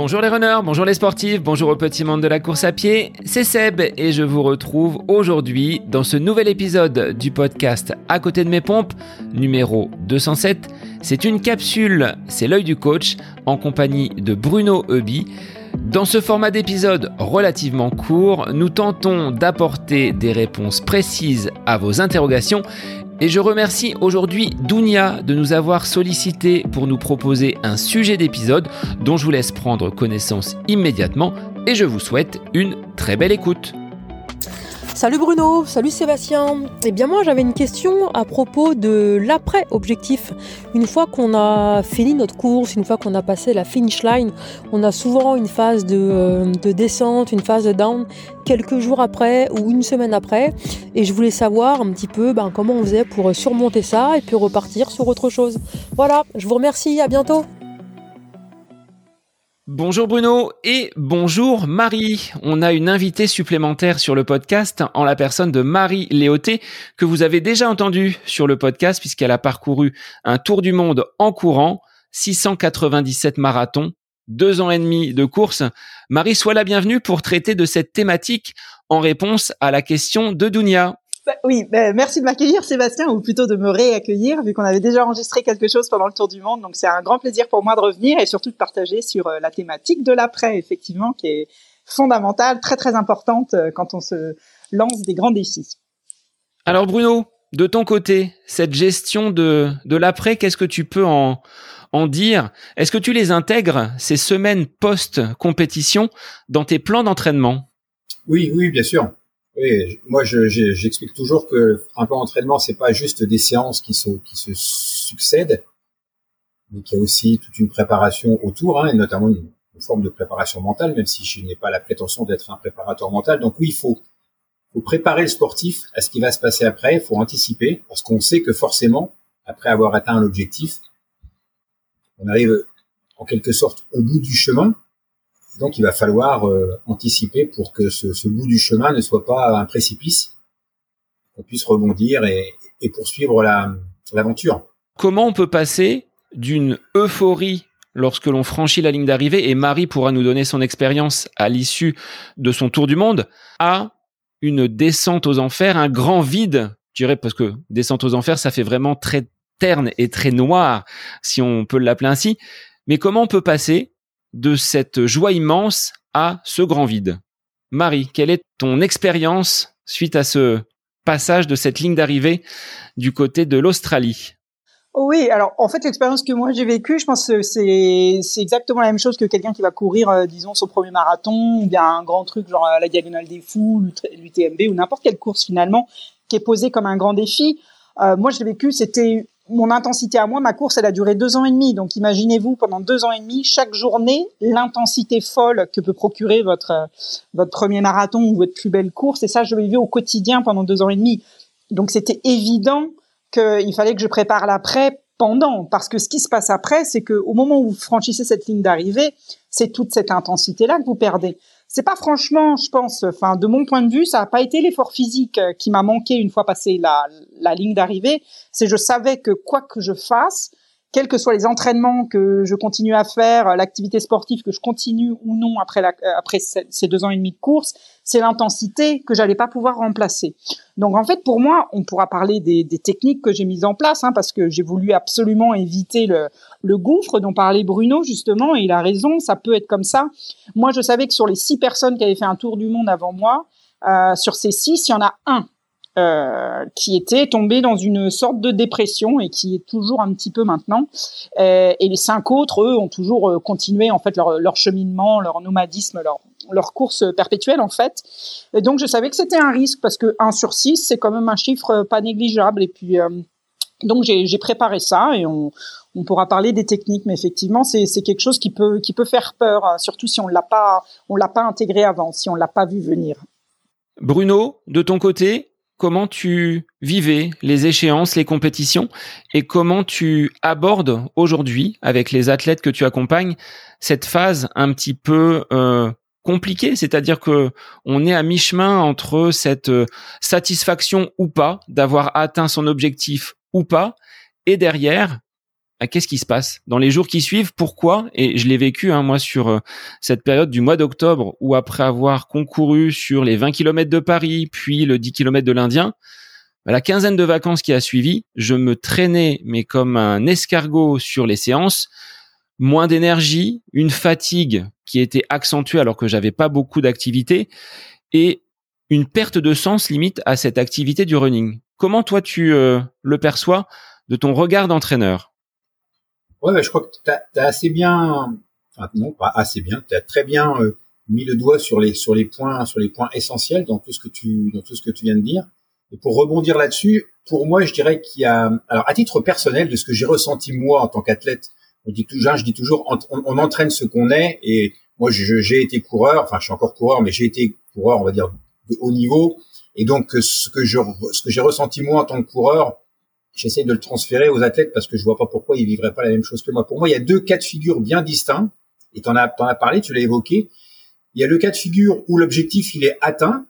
Bonjour les runners, bonjour les sportifs, bonjour au petit monde de la course à pied, c'est Seb et je vous retrouve aujourd'hui dans ce nouvel épisode du podcast À côté de mes pompes, numéro 207. C'est une capsule, c'est l'œil du coach, en compagnie de Bruno Eubi. Dans ce format d'épisode relativement court, nous tentons d'apporter des réponses précises à vos interrogations et je remercie aujourd'hui Dounia de nous avoir sollicité pour nous proposer un sujet d'épisode dont je vous laisse prendre connaissance immédiatement et je vous souhaite une très belle écoute. Salut Bruno, salut Sébastien. Eh bien moi j'avais une question à propos de l'après-objectif. Une fois qu'on a fini notre course, une fois qu'on a passé la finish line, on a souvent une phase de, euh, descente, une phase de down quelques jours après ou une semaine après. Et je voulais savoir un petit peu ben, comment on faisait pour surmonter ça et puis repartir sur autre chose. Voilà, je vous remercie, à bientôt. Bonjour Bruno et bonjour Marie. On a une invitée supplémentaire sur le podcast en la personne de Marie Léoté que vous avez déjà entendue sur le podcast puisqu'elle a parcouru un tour du monde en courant, 697 marathons, deux ans et demi de course. Marie, sois la bienvenue pour traiter de cette thématique en réponse à la question de Dounia. Bah, oui, bah, merci de m'accueillir Sébastien, ou plutôt de me réaccueillir, vu qu'on avait déjà enregistré quelque chose pendant le Tour du Monde. Donc c'est un grand plaisir pour moi de revenir et surtout de partager sur euh, la thématique de l'après, effectivement, qui est fondamentale, très très importante euh, quand on se lance des grands défis. Alors Bruno, de ton côté, cette gestion de, de l'après, qu'est-ce que tu peux en, en dire? Est-ce que tu les intègres, ces semaines post-compétition, dans tes plans d'entraînement? Oui, oui, bien sûr. Oui, moi j'explique toujours que un plan d'entraînement c'est pas juste des séances qui se qui se succèdent, mais qu'il y a aussi toute une préparation autour, hein, et notamment une, forme de préparation mentale, même si je n'ai pas la prétention d'être un préparateur mental. Donc oui, il faut préparer le sportif à ce qui va se passer après, il faut anticiper, parce qu'on sait que forcément, après avoir atteint un objectif, on arrive en quelque sorte au bout du chemin, donc il va falloir euh, anticiper pour que ce, bout du chemin ne soit pas un précipice, qu'on puisse rebondir et, poursuivre l'aventure. Comment on peut passer d'une euphorie lorsque l'on franchit la ligne d'arrivée, et Marie pourra nous donner son expérience à l'issue de son tour du monde, à une descente aux enfers, un grand vide, je dirais, parce que descente aux enfers, ça fait vraiment très terne et très noir, si on peut l'appeler ainsi. Mais comment on peut passer de cette joie immense à ce grand vide. Marie, quelle est ton expérience suite à ce passage de cette ligne d'arrivée du côté de l'Australie? Oui, alors en fait l'expérience que moi j'ai vécue, je pense que c'est exactement la même chose que quelqu'un qui va courir, euh, disons, son premier marathon ou bien un grand truc genre la diagonale des fous, l'UTMB ou n'importe quelle course finalement qui est posée comme un grand défi. Euh, moi je l'ai vécu, c'était mon intensité à moi, ma course, elle a duré deux ans et demi. Donc, imaginez-vous, pendant deux ans et demi, chaque journée, l'intensité folle que peut procurer votre, votre premier marathon ou votre plus belle course. Et ça, je l'ai vu au quotidien pendant deux ans et demi. Donc, c'était évident qu'il fallait que je prépare l'après pendant. Parce que ce qui se passe après, c'est que au moment où vous franchissez cette ligne d'arrivée, c'est toute cette intensité-là que vous perdez c'est pas franchement, je pense, enfin de mon point de vue, ça n'a pas été l'effort physique euh, qui m'a manqué une fois passé la, la ligne d'arrivée. C'est je savais que quoi que je fasse, quels que soient les entraînements que je continue à faire, l'activité sportive que je continue ou non après, la, euh, après ces deux ans et demi de course, c'est l'intensité que j'allais pas pouvoir remplacer. Donc en fait, pour moi, on pourra parler des, des techniques que j'ai mises en place, hein, parce que j'ai voulu absolument éviter le, le gouffre dont parlait Bruno justement, et il a raison, ça peut être comme ça. Moi, je savais que sur les six personnes qui avaient fait un tour du monde avant moi, euh, sur ces six, il y en a un euh, qui était tombé dans une sorte de dépression et qui est toujours un petit peu maintenant. Euh, et les cinq autres, eux, ont toujours euh, continué en fait leur, cheminement, leur nomadisme, leur, course perpétuelle en fait. Donc je savais que c'était un risque parce que 1 sur 6, c'est quand même un chiffre pas négligeable. Et puis donc j'ai préparé ça et on, pourra parler des techniques, mais effectivement c'est quelque chose qui peut qui peut faire peur, hein, surtout si on l'a pas on l'a pas intégré avant, si on l'a pas vu venir. Bruno, de ton côté, comment tu vivais les échéances, les compétitions et comment tu abordes aujourd'hui avec les athlètes que tu accompagnes cette phase un petit peu euh, compliquée, c'est-à-dire que on est à mi-chemin entre cette euh, satisfaction ou pas d'avoir atteint son objectif ou pas et derrière qu'est-ce qui se passe dans les jours qui suivent Pourquoi Et je l'ai vécu hein, moi sur euh, cette période du mois d'octobre où après avoir concouru sur les 20 km de Paris, puis le 10 km de l'Indien, bah, la quinzaine de vacances qui a suivi, je me traînais mais comme un escargot sur les séances, moins d'énergie, une fatigue qui était accentuée alors que j'avais pas beaucoup d'activité et une perte de sens limite à cette activité du running. Comment toi tu euh, le perçois de ton regard d'entraîneur? Ouais, je crois que tu as, assez bien, enfin, non pas assez bien, tu as très bien euh, mis le doigt sur les sur les points sur les points essentiels dans tout ce que tu dans tout ce que tu viens de dire. Et pour rebondir là-dessus, pour moi, je dirais qu'il y a, alors à titre personnel, de ce que j'ai ressenti moi en tant qu'athlète, on dit toujours, je dis toujours, on, on entraîne ce qu'on est. Et moi, j'ai été coureur, enfin, je suis encore coureur, mais j'ai été coureur, on va dire, de haut niveau. Et donc, ce que je, ce que j'ai ressenti moi en tant que coureur, j'essaie de le transférer aux athlètes parce que je vois pas pourquoi ils vivraient pas la même chose que moi. Pour moi, il y a deux cas de figure bien distincts. Et t'en as, t'en as parlé, tu l'as évoqué. Il y a le cas de figure où l'objectif il est atteint.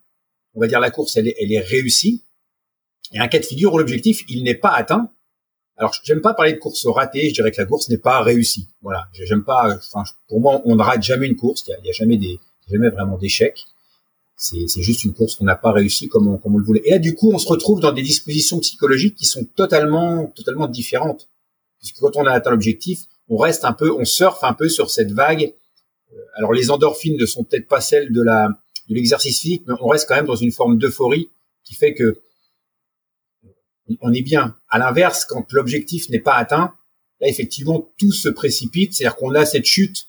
On va dire la course elle est, réussie. Et un cas de figure où l'objectif il n'est pas atteint. Alors j'aime pas parler de course ratée. Je dirais que la course n'est pas réussie. Voilà. J'aime pas. Enfin, pour moi, on ne rate jamais une course. Il y y a jamais des, jamais vraiment d'échecs. C'est juste une course qu'on n'a pas réussi comme on, comme on le voulait. Et là, du coup, on se retrouve dans des dispositions psychologiques qui sont totalement, totalement différentes. Puisque quand on a atteint l'objectif, on reste un peu, on surfe un peu sur cette vague. Euh, alors, les endorphines ne sont peut-être pas celles de la, de l'exercice physique, mais on reste quand même dans une forme d'euphorie qui fait que on est bien. À l'inverse, quand l'objectif n'est pas atteint, là, effectivement, tout se précipite. C'est-à-dire qu'on a cette chute,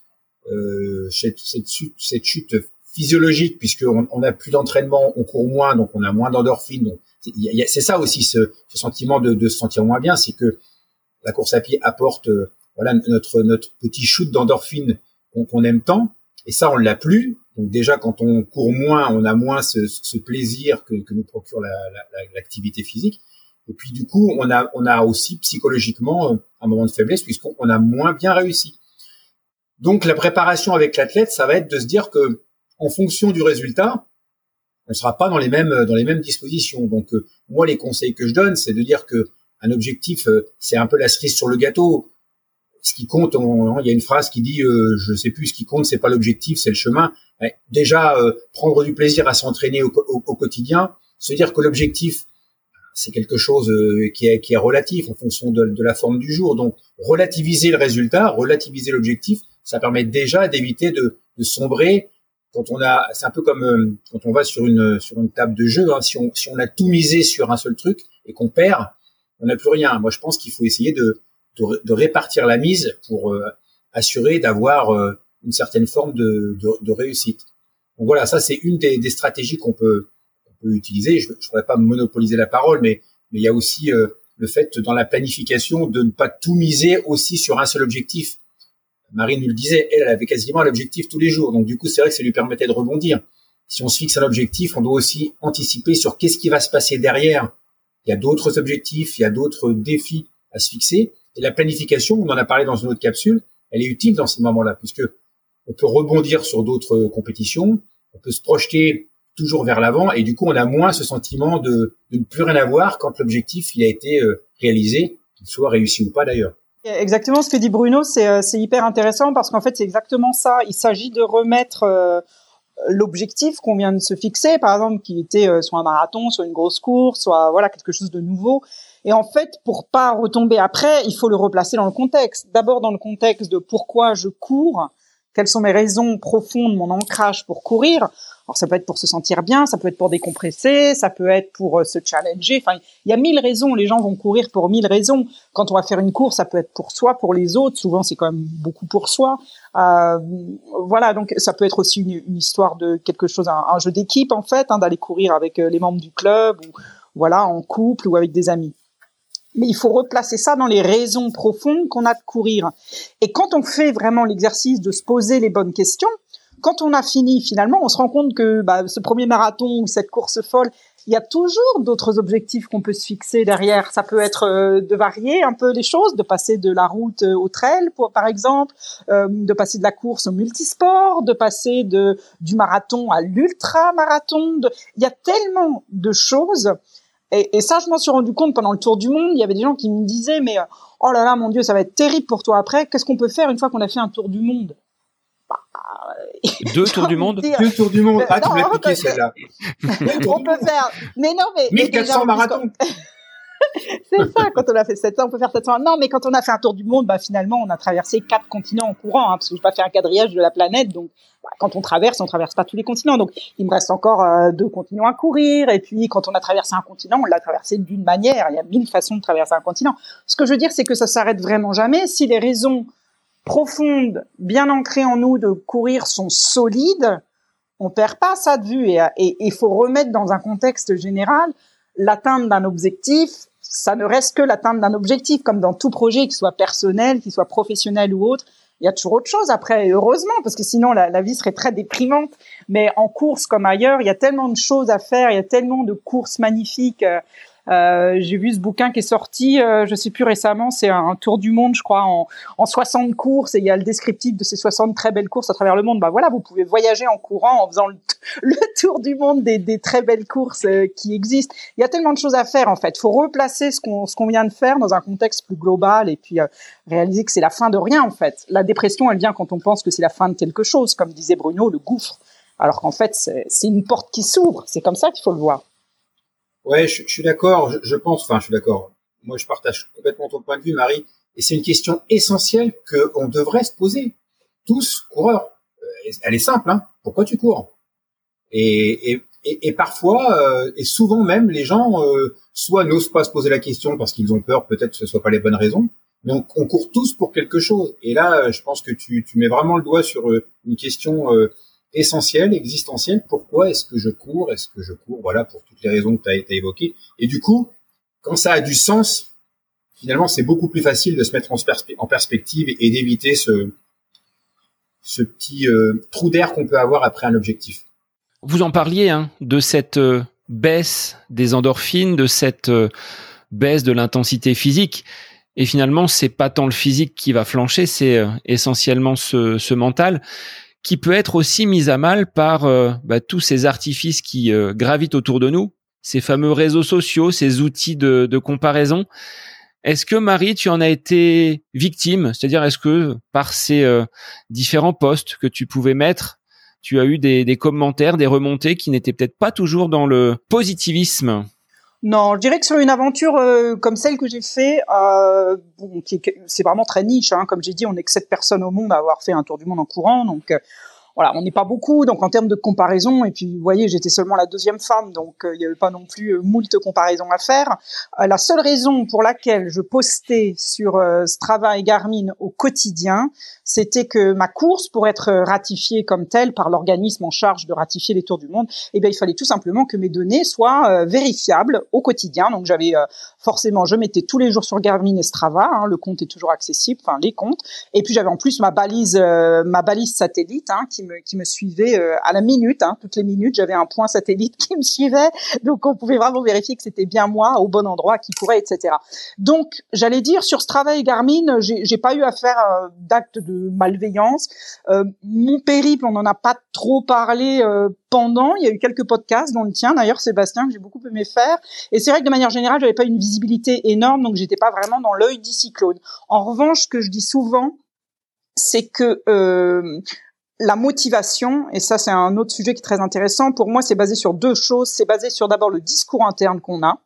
euh, cette, cette, chute, cette chute physiologique puisqu'on on a plus d'entraînement, on court moins, donc on a moins d'endorphines. C'est ça aussi ce, ce sentiment de, de, se sentir moins bien, c'est que la course à pied apporte euh, voilà notre notre petit shoot d'endorphine qu'on aime tant, et ça on l'a plus. Donc déjà quand on court moins, on a moins ce, ce plaisir que, que, nous procure l'activité la, la, physique. Et puis du coup on a on a aussi psychologiquement euh, un moment de faiblesse puisqu'on a moins bien réussi. Donc la préparation avec l'athlète, ça va être de se dire que en fonction du résultat, on ne sera pas dans les mêmes dans les mêmes dispositions. Donc euh, moi les conseils que je donne, c'est de dire que un objectif euh, c'est un peu la cerise sur le gâteau. Ce qui compte, il y a une phrase qui dit euh, je sais plus ce qui compte, c'est pas l'objectif, c'est le chemin. déjà euh, prendre du plaisir à s'entraîner au, quotidien, se dire que l'objectif c'est quelque chose qui est, qui est relatif en fonction de, de la forme du jour. Donc relativiser le résultat, relativiser l'objectif, ça permet déjà d'éviter de, de sombrer quand on a, c'est un peu comme euh, quand on va sur une sur une table de jeu. Hein, si on si on a tout misé sur un seul truc et qu'on perd, on n'a plus rien. Moi, je pense qu'il faut essayer de de, répartir la mise pour euh, assurer d'avoir euh, une certaine forme de, de, réussite. Donc voilà, ça c'est une des, des stratégies qu'on peut, peut utiliser. Je ne voudrais pas monopoliser la parole, mais mais il y a aussi le fait dans la planification de ne pas tout miser aussi sur un seul objectif. Marie nous le disait, elle, avait quasiment l'objectif tous les jours. Donc du coup, c'est vrai que ça lui permettait de rebondir. Si on se fixe un objectif, on doit aussi anticiper sur qu'est-ce qui va se passer derrière. Il y a d'autres objectifs, il y a d'autres défis à se fixer. Et la planification, on en a parlé dans une autre capsule, elle est utile dans ces moments-là, puisque on peut rebondir sur d'autres compétitions, on peut se projeter toujours vers l'avant, et du coup, on a moins ce sentiment de, de ne plus rien avoir quand l'objectif il a été euh, réalisé, qu'il soit réussi ou pas d'ailleurs. Exactement ce que dit Bruno, c'est euh, hyper intéressant parce qu'en fait c'est exactement ça. Il s'agit de remettre euh, l'objectif qu'on vient de se fixer, par exemple, qui était euh, soit un marathon, soit une grosse course, soit voilà quelque chose de nouveau. Et en fait, pour pas retomber après, il faut le replacer dans le contexte. D'abord dans le contexte de pourquoi je cours, quelles sont mes raisons profondes, mon ancrage pour courir? Alors ça peut être pour se sentir bien, ça peut être pour décompresser, ça peut être pour euh, se challenger. Enfin, il y a mille raisons. Les gens vont courir pour mille raisons. Quand on va faire une course, ça peut être pour soi, pour les autres. Souvent, c'est quand même beaucoup pour soi. Euh, voilà, donc ça peut être aussi une, histoire de quelque chose, un, jeu d'équipe en fait, hein, d'aller courir avec euh, les membres du club ou voilà en couple ou avec des amis. Mais il faut replacer ça dans les raisons profondes qu'on a de courir. Et quand on fait vraiment l'exercice de se poser les bonnes questions, quand on a fini, finalement, on se rend compte que bah, ce premier marathon ou cette course folle, il y a toujours d'autres objectifs qu'on peut se fixer derrière. Ça peut être euh, de varier un peu les choses, de passer de la route euh, au trail, par exemple, euh, de passer de la course au multisport, de passer du marathon à l'ultra marathon. Il y a tellement de choses Et, et, ça, je m'en suis rendu compte pendant le tour du monde. Il y avait des gens qui me disaient, mais oh là là, mon Dieu, ça va être terrible pour toi après. Qu'est-ce qu'on peut faire une fois qu'on a fait un tour du monde? Bah, Deux tours du monde? Deux tours du monde. Ah, tu m'as piqué celle-là. on peut faire. Mais non, mais. 1400 marathons. c'est ça, quand on a fait 700, on peut faire 700. Non, mais quand on a fait un tour du monde, bah, finalement, on a traversé quatre continents en courant, hein, parce que je vais pas faire un quadrillage de la planète, donc bah, quand on traverse, on traverse pas tous les continents. Donc, il me reste encore euh, deux continents à courir, et puis quand on a traversé un continent, on l'a traversé d'une manière. Il y a mille façons de traverser un continent. Ce que je veux dire, c'est que ça s'arrête vraiment jamais. Si les raisons profondes, bien ancrées en nous de courir sont solides, on perd pas ça de vue, et il faut remettre dans un contexte général l'atteinte d'un objectif ça ne reste que l'atteinte d'un objectif, comme dans tout projet, qu'il soit personnel, qu'il soit professionnel ou autre. Il y a toujours autre chose après, heureusement, parce que sinon la, la, vie serait très déprimante. Mais en course comme ailleurs, il y a tellement de choses à faire, il y a tellement de courses magnifiques. Euh, j'ai vu ce bouquin qui est sorti, euh, je sais plus récemment, c'est un, tour du monde, je crois, en, en 60 courses, et il y a le descriptif de ces 60 très belles courses à travers le monde. Bah voilà, vous pouvez voyager en courant, en faisant le, tour du monde des, des très belles courses euh, qui existent. Il y a tellement de choses à faire en fait. Il faut replacer ce qu'on ce qu'on vient de faire dans un contexte plus global et puis euh, réaliser que c'est la fin de rien en fait. La dépression, elle vient quand on pense que c'est la fin de quelque chose, comme disait Bruno, le gouffre. Alors qu'en fait, c'est une porte qui s'ouvre. C'est comme ça qu'il faut le voir. Ouais, je, suis d'accord. Je, pense, enfin, je suis d'accord. Moi, je partage complètement ton point de vue, Marie. Et c'est une question essentielle que on devrait se poser. Tous coureurs. Euh, elle est simple, hein. Pourquoi tu cours? Et, et, et, parfois, euh, et souvent même, les gens euh, soit n'osent pas se poser la question parce qu'ils ont peur, peut-être que ce soit pas les bonnes raisons. Mais on, on, court tous pour quelque chose. Et là, je pense que tu, tu mets vraiment le doigt sur une question essentiel, existentiel. Pourquoi est-ce que je cours? Est-ce que je cours? Voilà, pour toutes les raisons que tu as, évoquées. Et du coup, quand ça a du sens, finalement, c'est beaucoup plus facile de se mettre en, perspective et, d'éviter ce, petit euh, trou d'air qu'on peut avoir après un objectif. Vous en parliez hein, de cette euh, baisse des endorphines, de cette euh, baisse de l'intensité physique. Et finalement, c'est pas tant le physique qui va flancher, c'est essentiellement ce mental qui peut être aussi mise à mal par euh, bah, tous ces artifices qui euh, gravitent autour de nous, ces fameux réseaux sociaux, ces outils de, de comparaison. Est-ce que Marie, tu en as été victime? C'est-à-dire, est-ce que par ces euh, différents posts que tu pouvais mettre, tu as eu des, des commentaires, des remontées qui n'étaient peut-être pas toujours dans le positivisme? Non, je dirais que sur une aventure euh, comme celle que j'ai fait, euh, c'est vraiment très niche. Hein, comme j'ai dit, on n'est que sept personnes au monde à avoir fait un tour du monde en courant, donc euh, voilà, on n'est pas beaucoup, donc en termes de comparaison, et puis vous voyez, j'étais seulement la deuxième femme, donc euh, il n'y avait pas non plus euh, moult comparaisons à faire. Euh, la seule raison pour laquelle je postais sur Strava et Garmin au quotidien, c'était que ma course, pour être ratifiée comme telle par l'organisme en charge de ratifier les tours du monde, eh bien, il fallait tout simplement que mes données soient vérifiables au quotidien. Donc j'avais forcément, je mettais tous les jours sur Garmin et Strava, hein, le compte est toujours accessible, enfin les comptes, et puis j'avais en plus ma balise, ma balise satellite hein, qui qui me suivait euh, à la minute. Hein, toutes les minutes, j'avais un point satellite qui me suivait, donc on pouvait vraiment vérifier que c'était bien moi au bon endroit qui courait, etc. Donc, j'allais dire sur ce travail Garmin, j'ai pas eu à faire euh, d'actes de malveillance. Euh, mon périple, on n'en a pas trop parlé pendant. Il y a eu quelques podcasts, dont le tien d'ailleurs, Sébastien, que j'ai beaucoup aimé faire. Et c'est vrai que de manière générale, j'avais pas une visibilité énorme, donc j'étais pas vraiment dans l'œil du cyclone. En revanche, ce que je dis souvent, c'est que euh, la motivation, et ça c'est un autre sujet qui est très intéressant, pour moi c'est basé sur deux choses. C'est basé sur d'abord le discours interne qu'on a,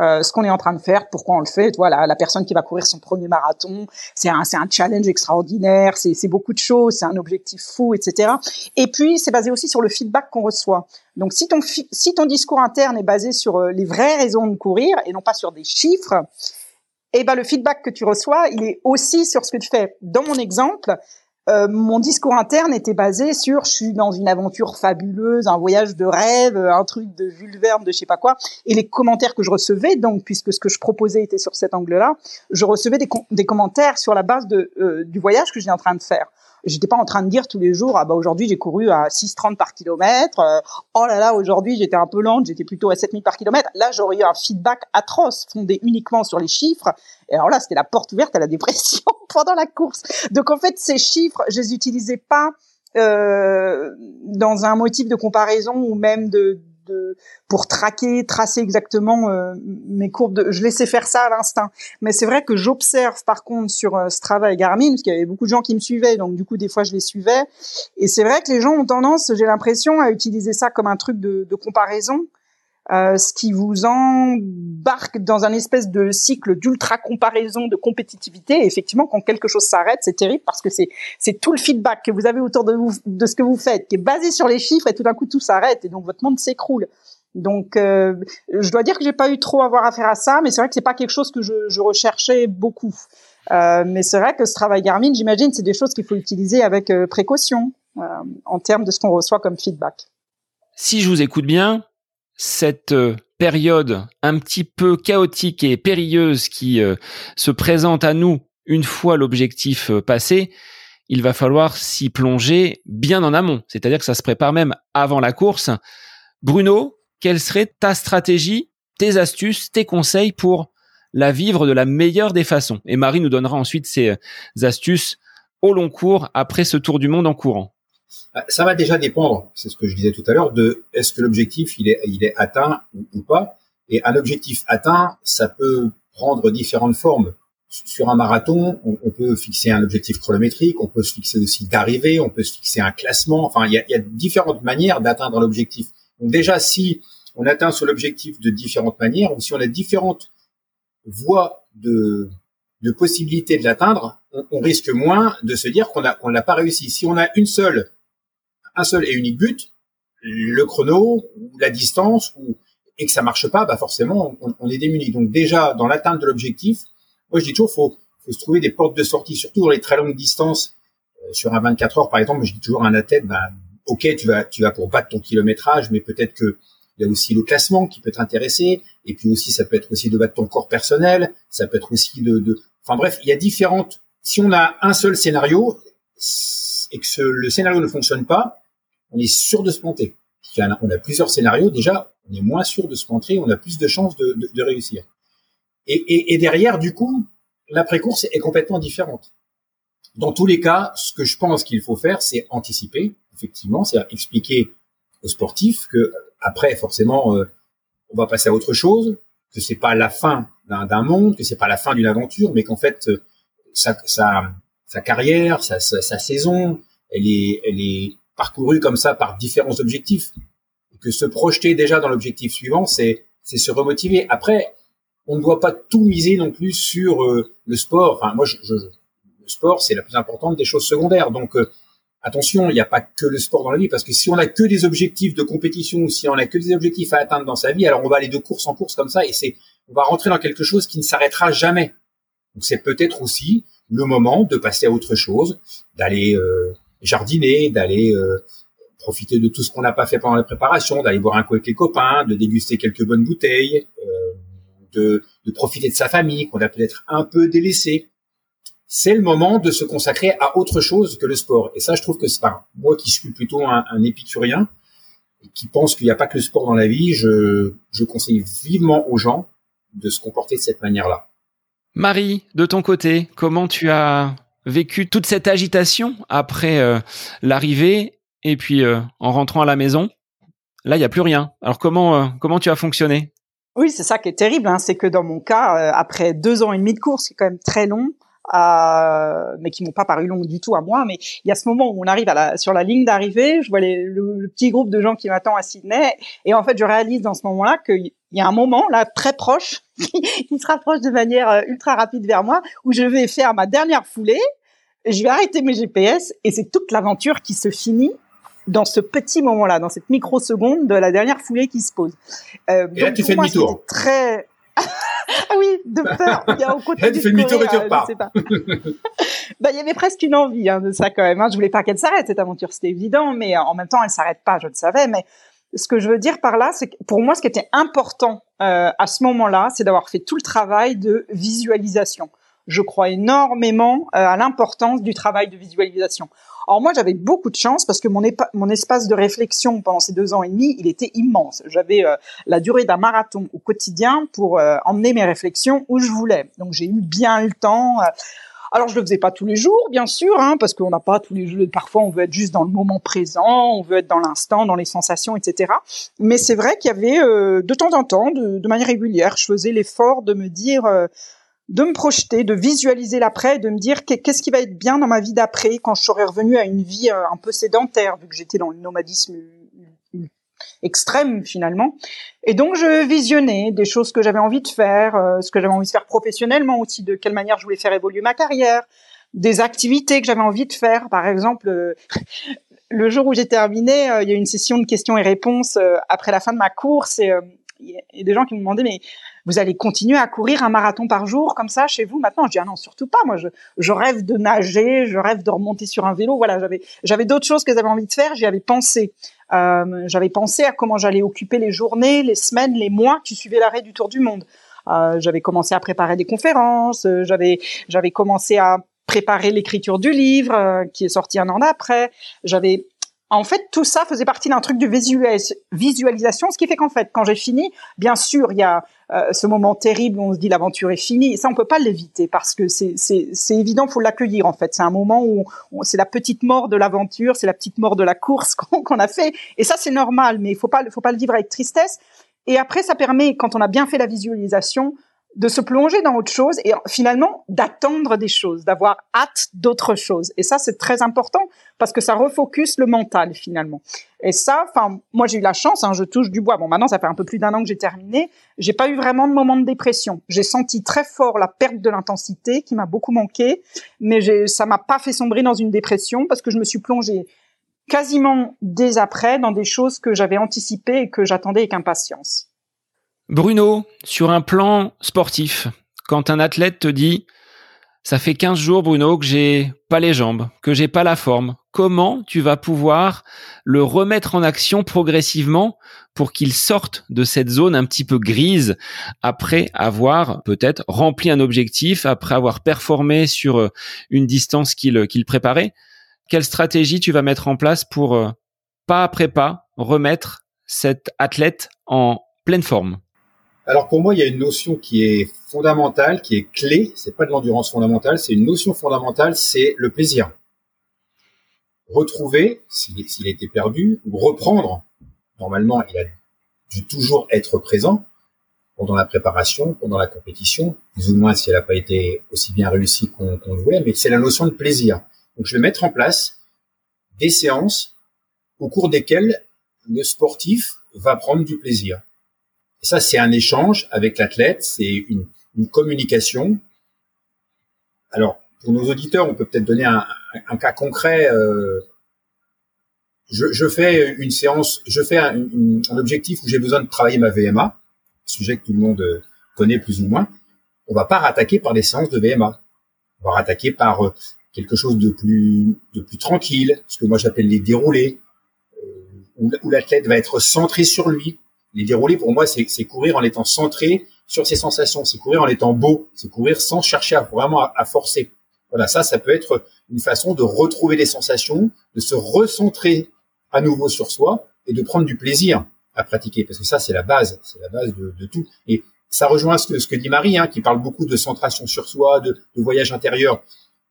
euh, ce qu'on est en train de faire, pourquoi on le fait. Voilà, la personne qui va courir son premier marathon, c'est un, challenge extraordinaire, c'est, beaucoup de choses, c'est un objectif fou, etc. Et puis c'est basé aussi sur le feedback qu'on reçoit. Donc si ton, si ton discours interne est basé sur euh, les vraies raisons de courir et non pas sur des chiffres, eh ben le feedback que tu reçois, il est aussi sur ce que tu fais. Dans mon exemple, euh, mon discours interne était basé sur je suis dans une aventure fabuleuse, un voyage de rêve, un truc de Jules Verne, de je sais pas quoi. Et les commentaires que je recevais, donc puisque ce que je proposais était sur cet angle-là, je recevais des, des commentaires sur la base de, euh, du voyage que j'étais en train de faire. J'étais pas en train de dire tous les jours, ah bah aujourd'hui j'ai couru à 6,30 par kilomètre, euh, oh là là aujourd'hui j'étais un peu lente, j'étais plutôt à 7000 par kilomètre. Là j'aurais eu un feedback atroce fondé uniquement sur les chiffres. Et alors là c'était la porte ouverte à la dépression pendant la course. Donc en fait ces chiffres, je les utilisais pas euh, dans un motif de comparaison ou même de, pour traquer, tracer exactement euh, mes courbes. Je laissais faire ça à l'instinct. Mais c'est vrai que j'observe par contre sur euh, Strava et Garmin, parce qu'il y avait beaucoup de gens qui me suivaient, donc du coup des fois je les suivais. Et c'est vrai que les gens ont tendance, j'ai l'impression, à utiliser ça comme un truc de comparaison. Euh, ce qui vous embarque dans un espèce de cycle d'ultra comparaison, de compétitivité. Effectivement, quand quelque chose s'arrête, c'est terrible parce que c'est c'est tout le feedback que vous avez autour de vous, de ce que vous faites, qui est basé sur les chiffres, et tout d'un coup tout s'arrête et donc votre monde s'écroule. Donc, euh, je dois dire que j'ai pas eu trop à avoir affaire à ça, mais c'est vrai que c'est pas quelque chose que je, je recherchais beaucoup. Euh, mais c'est vrai que ce travail Garmin, j'imagine, c'est des choses qu'il faut utiliser avec euh, précaution euh, en termes de ce qu'on reçoit comme feedback. Si je vous écoute bien, cette euh, période un petit peu chaotique et périlleuse qui euh, se présente à nous une fois l'objectif euh, passé, il va falloir s'y plonger bien en amont. C'est-à-dire que ça se prépare même avant la course. Bruno, quelle serait ta stratégie, tes astuces, tes conseils pour la vivre de la meilleure des façons? Et Marie nous donnera ensuite ses astuces au long cours après ce tour du monde en courant. Ah, ça va déjà dépendre, c'est ce que je disais tout à l'heure, de est-ce que l'objectif il est, il est atteint ou, pas. Et un objectif atteint, ça peut prendre différentes formes. Sur un marathon, on, peut fixer un objectif chronométrique, on peut se fixer aussi d'arrivée, on peut se fixer un classement. Enfin, il y a, il y a différentes manières d'atteindre l'objectif. Donc déjà, si on atteint sur l'objectif de différentes manières, ou si on a différentes voies de, de possibilités de l'atteindre, on, risque moins de se dire qu'on qu'on l'a pas réussi. Si on a une seule un seul et unique but, le chrono ou la distance ou et que ça marche pas, bah forcément on, est démuni. Donc déjà dans l'atteinte de l'objectif, moi je dis toujours faut faut se trouver des portes de sortie, surtout dans les très longues distances. Euh, sur un 24 heures par exemple, je dis toujours à un athlète, bah, ok tu vas tu vas pour battre ton kilométrage, mais peut-être que il y a aussi le classement qui peut t'intéresser, et puis aussi ça peut être aussi de battre ton corps personnel, ça peut être aussi de, de... enfin bref, il y a différentes. Si on a un seul scénario et que le scénario ne fonctionne pas, on est sûr de se planter. On a plusieurs scénarios, déjà, on est moins sûr de se planter, on a plus de chances de, réussir. Et, derrière, du coup, l'après-course est complètement différente. Dans tous les cas, ce que je pense qu'il faut faire, c'est anticiper, effectivement, c'est expliquer aux sportifs que après, forcément, euh, on va passer à autre chose, que c'est pas la fin d'un monde, que c'est pas la fin d'une aventure, mais qu'en fait, euh, sa, carrière, sa, sa, saison, elle est, elle est parcouru comme ça par différents objectifs. que se projeter déjà dans l'objectif suivant, c'est c'est se remotiver. Après, on ne doit pas tout miser non plus sur euh, le sport. Enfin, moi, je, le sport, c'est la plus importante des choses secondaires. Donc, euh, attention, il n'y a pas que le sport dans la vie, parce que si on a que des objectifs de compétition ou si on a que des objectifs à atteindre dans sa vie, alors on va aller de course en course comme ça, et c'est, on va rentrer dans quelque chose qui ne s'arrêtera jamais. Donc, c'est peut-être aussi le moment de passer à autre chose, d'aller euh, jardiner, d'aller euh, profiter de tout ce qu'on n'a pas fait pendant la préparation, d'aller boire un coup avec les copains, de déguster quelques bonnes bouteilles, euh, de, de, profiter de sa famille qu'on a peut-être un peu délaissé. C'est le moment de se consacrer à autre chose que le sport. Et ça, je trouve que c'est pas moi qui suis plutôt un, un épicurien et qui pense qu'il n'y a pas que le sport dans la vie. Je, je conseille vivement aux gens de se comporter de cette manière-là. Marie, de ton côté, comment tu as vécu toute cette agitation après euh, l'arrivée et puis euh, en rentrant à la maison, là il y a plus rien. Alors comment euh, comment tu as fonctionné? Oui, c'est ça qui est terrible, hein, c'est que dans mon cas, après deux ans et demi de course, c'est quand même très long. Mais qui m'ont pas paru longues du tout à moi. Mais il y a ce moment où on arrive sur la ligne d'arrivée, je vois les, le, petit groupe de gens qui m'attendent à Sydney, et en fait, je réalise dans ce moment-là qu'il y a un moment là très proche qui se rapproche de manière ultra rapide vers moi, où je vais faire ma dernière foulée, je vais arrêter mes GPS, et c'est toute l'aventure qui se finit dans ce petit moment-là, dans cette microseconde de la dernière foulée qui se pose. Euh, et là, tu fais demi-tour. Très ah oui, de peur. Il y a au côté tu fais demi-tour et tu repars. bah, il y avait presque une envie hein, de ça quand même. Hein. Je voulais pas qu'elle s'arrête cette aventure, c'était évident, mais en même temps, elle s'arrête pas. Je le savais, mais ce que je veux dire par là, c'est que pour moi, ce qui était important euh, à ce moment-là, c'est d'avoir fait tout le travail de visualisation. Je crois énormément euh, à l'importance du travail de visualisation. Alors moi, j'avais beaucoup de chance parce que mon, espace de réflexion pendant ces deux ans et demi, il était immense. J'avais euh, la durée d'un marathon au quotidien pour euh, emmener mes réflexions où je voulais. Donc j'ai eu bien le temps. Alors je le faisais pas tous les jours, bien sûr, hein, parce qu'on n'a pas tous les jours. Parfois, on veut être juste dans le moment présent, on veut être dans l'instant, dans les sensations, etc. Mais c'est vrai qu'il y avait de temps en temps, de, manière régulière, je faisais l'effort de me dire, de me projeter, de visualiser l'après, de me dire qu'est-ce qui va être bien dans ma vie d'après quand je serai revenu à une vie euh, un peu sédentaire, vu que j'étais dans le nomadisme extrême finalement. Et donc je visionnais des choses que j'avais envie de faire, euh, ce que j'avais envie de faire professionnellement aussi, de quelle manière je voulais faire évoluer ma carrière, des activités que j'avais envie de faire. Par exemple, euh, le jour où j'ai terminé, il y a eu une session de questions et réponses après la fin de ma course il y a des gens qui me demandaient mais vous allez continuer à courir un marathon par jour comme ça chez vous? Maintenant Je dis ah non surtout pas. Moi je, rêve de nager, je rêve de remonter sur un vélo. Voilà j'avais j'avais d'autres choses que j'avais envie de faire. J'y avais pensé. Euh, j'avais pensé à comment j'allais occuper les journées, les semaines, les mois qui suivaient l'arrêt du Tour du Monde. Euh, j'avais commencé à préparer des conférences. Euh, j'avais j'avais commencé à préparer l'écriture du livre qui est sorti un an après. J'avais en fait, tout ça faisait partie d'un truc de visualisation, ce qui fait qu'en fait, quand j'ai fini, bien sûr, il y a euh, ce moment terrible où on se dit l'aventure est finie. Et ça, on peut pas l'éviter parce que c'est évident, faut l'accueillir en fait. C'est un moment où, c'est la petite mort de l'aventure, c'est la petite mort de la course qu'on a fait. Et ça, c'est normal, mais il faut pas faut pas le vivre avec tristesse. Et après, ça permet, quand on a bien fait la visualisation, de se plonger dans autre chose et finalement d'attendre des choses, d'avoir hâte d'autres choses. Et ça, c'est très important parce que ça refocus le mental finalement. Et ça, enfin, moi j'ai eu la chance, hein, je touche du bois. Bon, maintenant ça fait un peu plus d'un an que j'ai terminé. J'ai pas eu vraiment de moment de dépression. J'ai senti très fort la perte de l'intensité qui m'a beaucoup manqué, mais ça m'a pas fait sombrer dans une dépression parce que je me suis plongée quasiment dès après dans des choses que j'avais anticipées et que j'attendais avec impatience. Bruno, sur un plan sportif, quand un athlète te dit ça fait 15 jours Bruno que j'ai pas les jambes, que j'ai pas la forme, comment tu vas pouvoir le remettre en action progressivement pour qu'il sorte de cette zone un petit peu grise après avoir peut-être rempli un objectif, après avoir performé sur euh, une distance qu'il qu'il préparait? Quelle stratégie tu vas mettre en place pour euh, pas après pas remettre cet athlète en pleine forme? Alors pour moi, il y a une notion qui est fondamentale, qui est clé. C'est pas de l'endurance fondamentale, c'est une notion fondamentale, c'est le plaisir. Retrouver, s'il a été perdu, ou reprendre. Normalement, il a dû toujours être présent pendant la préparation, pendant la compétition, plus ou moins si elle n'a pas été aussi bien réussie qu'on le voulait, mais c'est la notion de plaisir. Donc je vais mettre en place des séances au cours desquelles le sportif va prendre du plaisir ça, c'est un échange avec l'athlète, c'est une, communication. Alors, pour nos auditeurs, on peut peut-être donner un, cas concret. Euh, je, fais une séance, je fais un, objectif où j'ai besoin de travailler ma VMA, sujet que tout le monde connaît plus ou moins. On va pas rattaquer par des séances de VMA. On va rattaquer par euh, quelque chose de plus de plus tranquille, ce que moi j'appelle les déroulés, euh, où l'athlète va être centré sur lui, les déroulés, pour moi, c'est courir en étant centré sur ses sensations, c'est courir en étant beau, c'est courir sans chercher vraiment à, forcer. Voilà, ça, ça peut être une façon de retrouver les sensations, de se recentrer à nouveau sur soi et de prendre du plaisir à pratiquer, parce que ça, c'est la base, c'est la base de, tout. Et ça rejoint ce que, ce que dit Marie, hein, qui parle beaucoup de centration sur soi, de, voyage intérieur.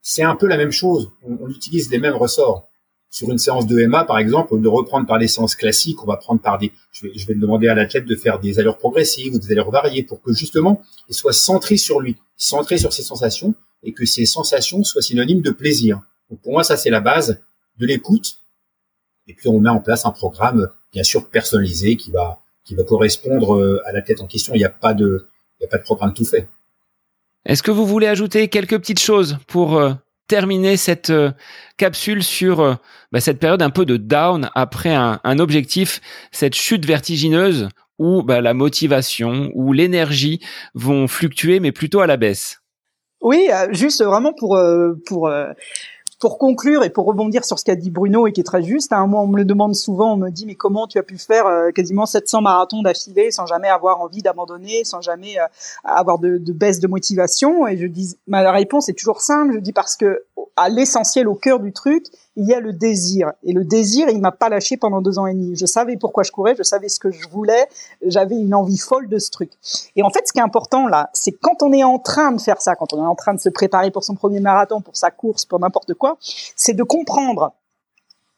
C'est un peu la même chose. on utilise les mêmes ressorts sur une séance de MA, par exemple, de reprendre par des séances classiques, on va prendre par des, je vais, je vais demander à l'athlète de faire des allures progressives ou des allures variées pour que justement, il soit centré sur lui, centré sur ses sensations et que ces sensations soient synonymes de plaisir. Donc pour moi, ça c'est la base de l'écoute. Et puis on met en place un programme, bien sûr personnalisé, qui va qui va correspondre euh, à la tête en question. Il n'y a pas de il n'y a pas de programme tout fait. Est-ce que vous voulez ajouter quelques petites choses pour euh, terminer cette euh, capsule sur euh, bah, cette période un peu de down après un, objectif, cette chute vertigineuse où bah, la motivation ou l'énergie vont fluctuer, mais plutôt à la baisse. Oui, euh, juste vraiment pour pour pour conclure et pour rebondir sur ce qu'a dit Bruno et qui est très juste, un moment on me le demande souvent, on me dit mais comment tu as pu faire euh, quasiment 700 marathons d'affilée sans jamais avoir envie d'abandonner, sans jamais euh, avoir de, baisse de motivation? Et je dis, ma réponse est toujours simple, je dis parce que à l'essentiel, au cœur du truc, il y a le désir. Et le désir, il m'a pas lâché pendant deux ans et demi. Je savais pourquoi je courais, je savais ce que je voulais, j'avais une envie folle de ce truc. Et en fait, ce qui est important là, c'est quand on est en train de faire ça, quand on est en train de se préparer pour son premier marathon, pour sa course, pour n'importe quoi, c'est de comprendre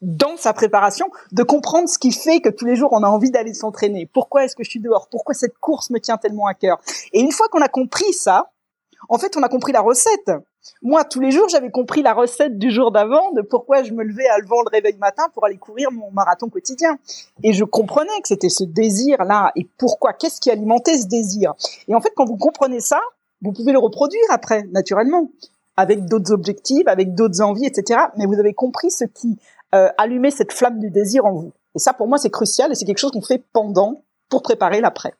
dans sa préparation, de comprendre ce qui fait que tous les jours on a envie d'aller s'entraîner. Pourquoi est-ce que je suis dehors? Pourquoi cette course me tient tellement à cœur? Et une fois qu'on a compris ça, en fait, on a compris la recette. Moi, tous les jours, j'avais compris la recette du jour d'avant de pourquoi je me levais avant le réveil matin pour aller courir mon marathon quotidien. Et je comprenais que c'était ce désir-là. Et pourquoi? Qu'est-ce qui alimentait ce désir? Et en fait, quand vous comprenez ça, vous pouvez le reproduire après, naturellement, avec d'autres objectifs, avec d'autres envies, etc. Mais vous avez compris ce qui euh, allumait cette flamme du désir en vous. Et ça, pour moi, c'est crucial et c'est quelque chose qu'on fait pendant pour préparer l'après.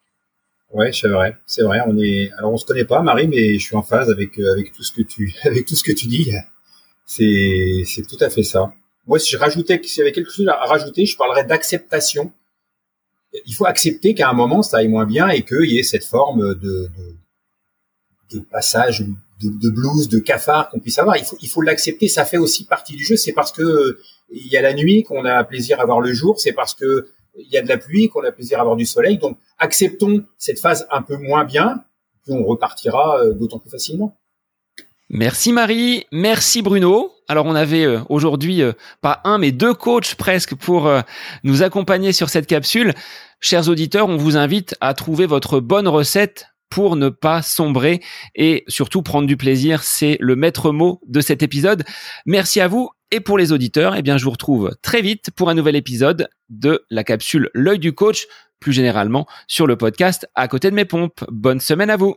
Ouais, c'est vrai, c'est vrai. On est, alors on se connaît pas, Marie, mais je suis en phase avec euh, avec tout ce que tu avec tout ce que tu dis. C'est c'est tout à fait ça. Moi, si je rajoutais, s'il y avait quelque chose à rajouter, je parlerais d'acceptation. Il faut accepter qu'à un moment ça aille moins bien et qu'il y ait cette forme de de, de passage de, de blues, de cafard qu'on puisse avoir. Il faut il faut l'accepter. Ça fait aussi partie du jeu. C'est parce que il y a la nuit qu'on a plaisir à voir le jour. C'est parce que il y a de la pluie, qu'on a plaisir à avoir du soleil. Donc, acceptons cette phase un peu moins bien, puis on repartira euh, d'autant plus facilement. Merci Marie, merci Bruno. Alors on avait euh, aujourd'hui euh, pas un mais deux coachs presque pour nous accompagner sur cette capsule. Chers auditeurs, on vous invite à trouver votre bonne recette pour ne pas sombrer et surtout prendre du plaisir. C'est le maître mot de cet épisode. Merci à vous et pour les auditeurs, eh bien, je vous retrouve très vite pour un nouvel épisode de la capsule L'œil du coach, plus généralement sur le podcast à côté de mes pompes. Bonne semaine à vous.